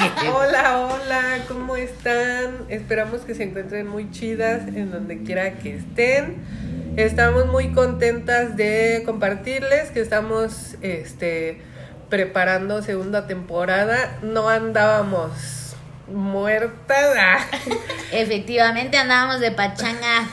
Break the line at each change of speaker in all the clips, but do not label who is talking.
¿cómo están? Esperamos que se encuentren muy chidas en donde quiera que estén. Estamos muy contentas de compartirles que estamos este, preparando segunda temporada. No andábamos muertas.
Efectivamente andábamos de pachanga.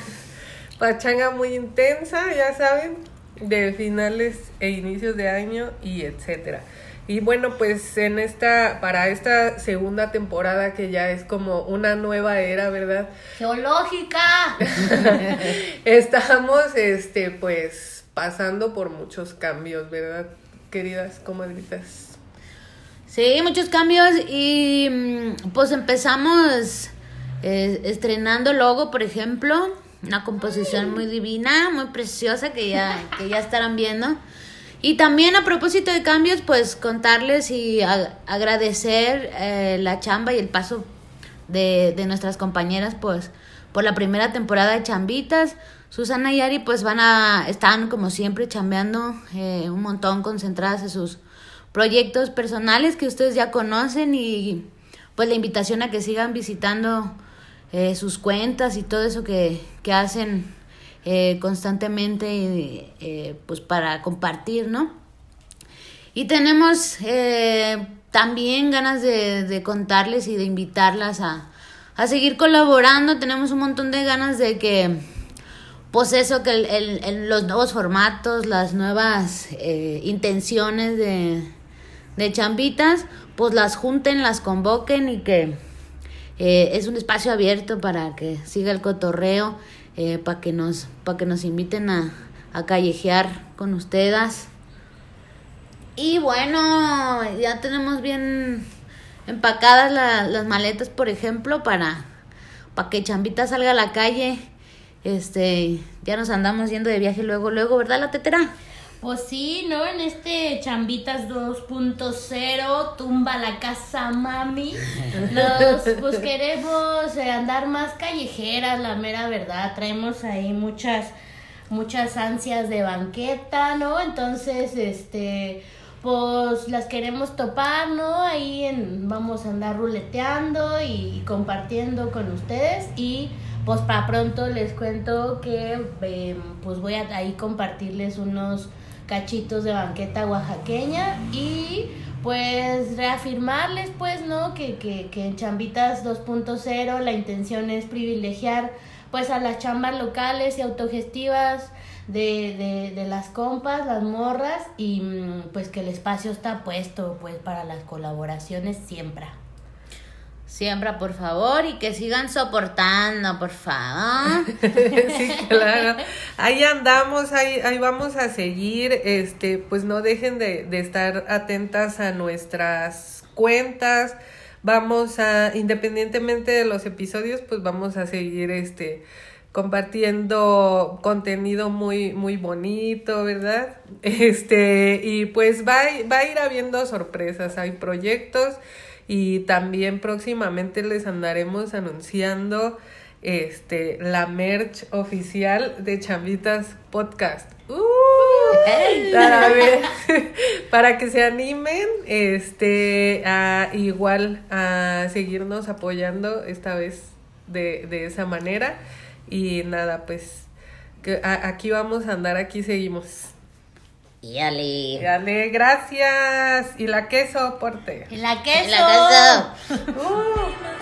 Pachanga muy intensa, ya saben, de finales e inicios de año y etcétera. Y bueno, pues en esta, para esta segunda temporada que ya es como una nueva era, ¿verdad?
Geológica.
Estamos, este, pues, pasando por muchos cambios, ¿verdad? Queridas comadritas.
Sí, muchos cambios y mm, pues empezamos eh, estrenando logo, por ejemplo, una composición muy divina, muy preciosa que ya, que ya estarán viendo. Y también a propósito de cambios, pues contarles y a- agradecer eh, la chamba y el paso de, de nuestras compañeras, pues por la primera temporada de Chambitas. Susana y Ari pues van a, están como siempre chambeando eh, un montón concentradas en sus proyectos personales que ustedes ya conocen y pues la invitación a que sigan visitando eh, sus cuentas y todo eso que, que hacen eh, constantemente eh, pues para compartir, ¿no? Y tenemos también ganas de, de contarles y de invitarlas a, a seguir colaborando. Tenemos un montón de ganas de que, pues eso, que el- el- los nuevos formatos, las nuevas intenciones de, de chambitas, pues las junten, las convoquen y que eh, es un espacio abierto para que siga el cotorreo, eh, para que nos, para que nos inviten a, a callejear con ustedes. Y bueno, ya tenemos bien empacadas la- las maletas, por ejemplo, para, para que Chambita salga a la calle. Este, ya nos andamos yendo de viaje luego, luego, ¿verdad, la tetera?
Pues sí, ¿no? En este Chambitas 2.0, tumba la casa mami. Los, pues queremos eh, andar más callejeras, la mera verdad. Traemos ahí muchas, muchas ansias de banqueta, ¿no? Entonces, este, pues las queremos topar, ¿no? Ahí en, vamos a andar ruleteando y compartiendo con ustedes y pues para pronto les cuento que eh, pues voy a ahí compartirles unos cachitos de banqueta oaxaqueña y pues reafirmarles pues no que, que, que en Chambitas 2.0 la intención es privilegiar pues a las chambas locales y autogestivas de, de, de las compas, las morras y mm, pues que el espacio está puesto pues para las colaboraciones siempre.
Siempre, por favor, y que sigan soportando, por favor.
sí, claro. Ahí andamos, ahí, ahí vamos a seguir. Este, pues no dejen de, de estar atentas a nuestras cuentas. Vamos a, independientemente de los episodios, pues vamos a seguir este compartiendo contenido muy, muy bonito, ¿verdad? Este, y pues va, va a ir habiendo sorpresas, hay proyectos y también próximamente les andaremos anunciando este la merch oficial de Chambitas Podcast. ¡Uh! para, ver- para que se animen, este, a igual a seguirnos apoyando esta vez de, de esa manera. Y nada, pues que a- aquí vamos a andar, aquí seguimos.
Y ale.
Dale, gracias. Y la queso, porte.
En la queso.
La casa.
Uh.